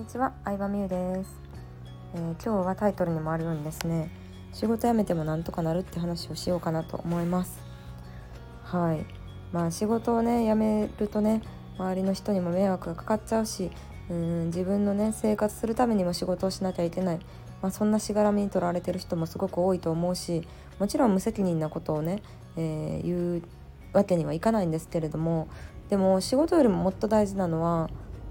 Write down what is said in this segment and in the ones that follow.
にちは、相葉美優です、えー、今日はタイトルにもあるようにですね仕事辞めてもなんとかなるって話をしようかなと思います。はい。まあ仕事をね辞めるとね周りの人にも迷惑がかかっちゃうしうん自分のね生活するためにも仕事をしなきゃいけない、まあ、そんなしがらみに取られてる人もすごく多いと思うしもちろん無責任なことをね、えー、言うわけにはいかないんですけれどもでも仕事よりももっと大事なのは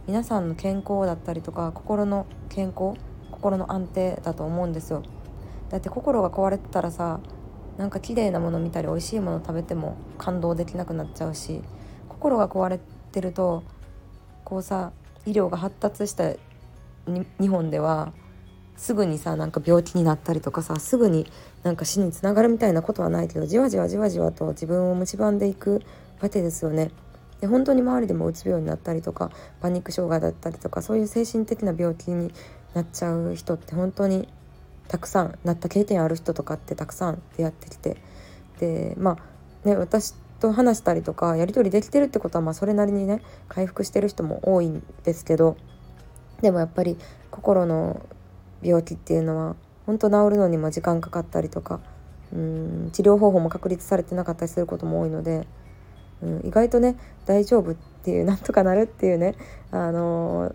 皆さんの健康だったりとか心の健康心の安定だと思うんですよだって心が壊れてたらさなんか綺麗なもの見たり美味しいもの食べても感動できなくなっちゃうし心が壊れてるとこうさ医療が発達した日本ではすぐにさなんか病気になったりとかさすぐになんか死につながるみたいなことはないけどじわじわじわじわと自分を蝕んでいくわけですよね。で本当に周りでもうつ病になったりとかパニック障害だったりとかそういう精神的な病気になっちゃう人って本当にたくさんなった経験ある人とかってたくさん出会ってきてでまあね私と話したりとかやり取りできてるってことはまあそれなりにね回復してる人も多いんですけどでもやっぱり心の病気っていうのは本当治るのにも時間かかったりとかうん治療方法も確立されてなかったりすることも多いのでうん、意外とね大丈夫っていうなんとかなるっていうね、あのー、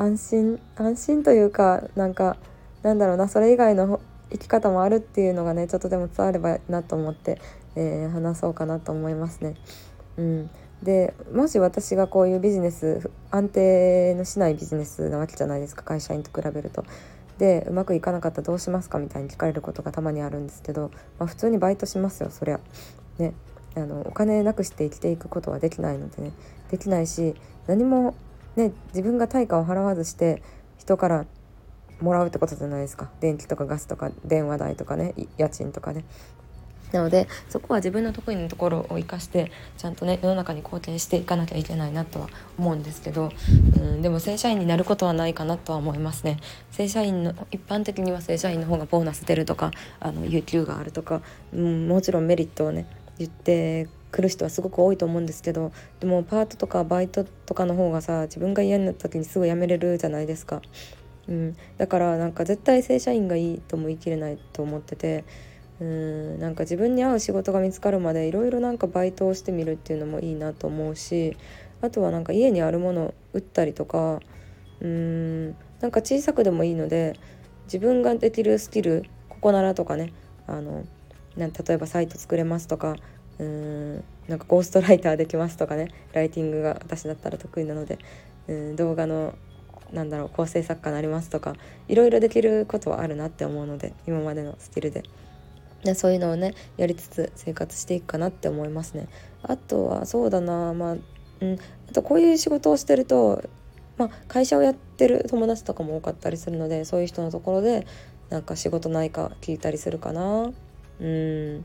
安心安心というかなんかなんだろうなそれ以外の生き方もあるっていうのがねちょっとでも伝わればなと思って、えー、話そうかなと思いますね。うん、でもし私がこういうビジネス安定のしないビジネスなわけじゃないですか会社員と比べると。でうまくいかなかったらどうしますかみたいに聞かれることがたまにあるんですけど、まあ、普通にバイトしますよそりゃ。ねあのお金なくして生きていくことはできないのでねできないし何もね自分が対価を払わずして人からもらうってことじゃないですか。電気とかガスとか電話代とかね家賃とかね。なのでそこは自分の得意なところを生かしてちゃんとね世の中に貢献していかなきゃいけないなとは思うんですけどうんでも正社員になることはないかなとは思いますね。正社員の一般的には正社員の方がボーナス出るとかあの有給があるとか、うん、もちろんメリットをね言ってくる人はすごく多いと思うんですけどでもパートとかバイトとかの方がさ自分が嫌になった時にすぐ辞めれるじゃないですか。うん、だからなんか絶対正社員がいいとも言い切れないと思っててうん。なんか自分に合う仕事が見つかるまでいろいろなんかバイトをしてみるっていうのもいいなと思うしあとはなんか家にあるものを売ったりとかうん。なんか小さくでもいいので自分ができるスキルここならとかねあのな例えばサイト作れますとかうーんなんかゴーストライターできますとかねライティングが私だったら得意なのでうん動画のなんだろう構成作家になりますとかいろいろできることはあるなって思うので今までのスキルで。でそういうのをねやりつつ生活していくかなって思いますね。あとはそうだなまあうんあとこういう仕事をしてるとまあ、会社をやってる友達とかも多かったりするのでそういう人のところでなんか仕事ないか聞いたりするかな。うん。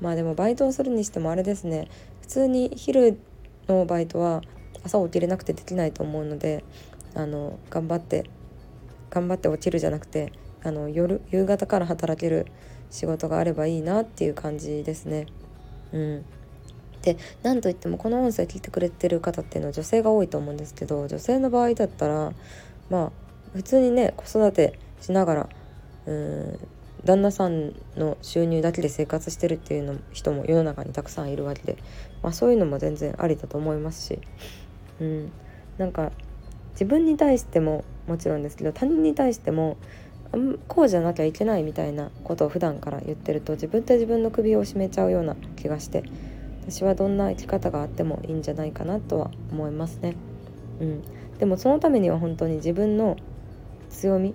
まあでもバイトをするにしてもあれですね。普通に昼のバイトは朝起きれなくてできないと思うのであの頑張って頑張って起きるじゃなくてあの夜夕方から働ける仕事があればいいなっていう感じですね。うん、で何といってもこの音声聞いてくれてる方っていうのは女性が多いと思うんですけど女性の場合だったらまあ普通にね子育てしながらうん旦那さんの収入だけで生活してるっていうの人も世の中にたくさんいるわけで、まあ、そういうのも全然ありだと思いますし、うん、なんか自分に対してももちろんですけど他人に対してもこうじゃなきゃいけないみたいなことを普段から言ってると自分で自分の首を絞めちゃうような気がして私はどんな生き方があってもいいんじゃないかなとは思いますね。うん、でもそのためには本当に自分の強み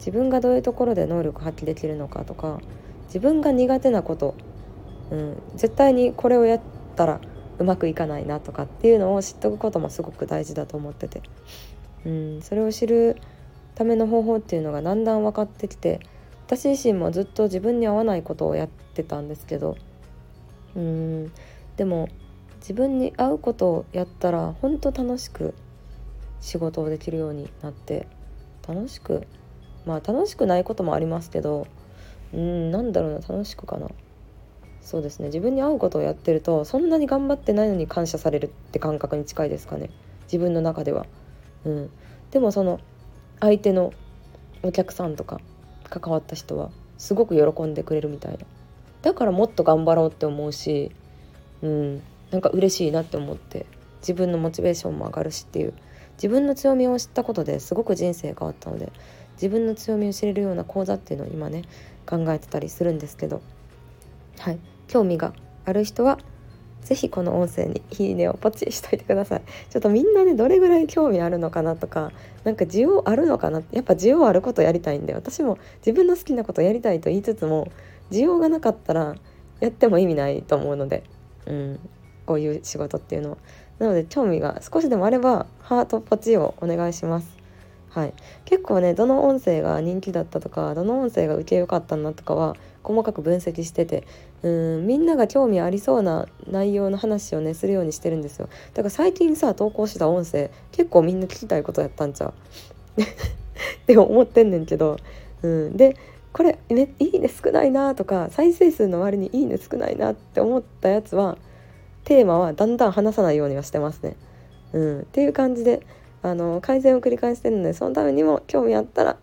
自分がどういうところで能力発揮できるのかとか自分が苦手なこと、うん、絶対にこれをやったらうまくいかないなとかっていうのを知っておくこともすごく大事だと思ってて、うん、それを知るための方法っていうのがだんだん分かってきて私自身もずっと自分に合わないことをやってたんですけどうんでも自分に合うことをやったら本当楽しく仕事をできるようになって楽しくまあ楽しくないこともありますけどうんなんだろうな楽しくかな。そうですね。自分に合うことをやってるとそんなに頑張ってないのに感謝されるって感覚に近いですかね。自分の中では。うん、でもその相手のお客さんとか関わった人はすごく喜んでくれるみたいな。だからもっと頑張ろうって思うしうん。なんか嬉しいなって思って自分のモチベーションも上がるしっていう自分の強みを知ったことですごく人生変わったので自分の強みを知れるような講座っていうのを今ね考えてたりするんですけど。はい。興味がある人は是非この音声に「いいね」をポチしといてください。ちょっとみんなねどれぐらい興味あるのかなとかなんか需要あるのかなやっぱ需要あることやりたいんで私も自分の好きなことやりたいと言いつつも需要がなかったらやっても意味ないと思うので、うん、こういう仕事っていうのは。なので興味が少しでもあればハートポチをお願いします。はい、結構ねどの音声が人気だったとかどの音声が受けよかったなとかは細かく分析しててうんみんなが興味ありそうな内容の話をねするようにしてるんですよ。だから最近さ投稿した音声結構みんな聞きたいことやったんちゃう？って思ってんねんけど、うん、でこれ、ね、いいね少ないなとか再生数の割にいいね少ないなって思ったやつはテーマはだんだん話さないようにはしてますね。うん、っていう感じであの改善を繰り返してるのでそのためにも興味あったら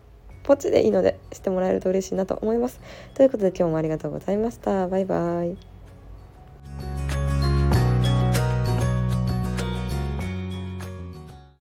ポチでいいのでしてもらえると嬉しいなと思います。ということで今日もありがとうございました。バイバイ。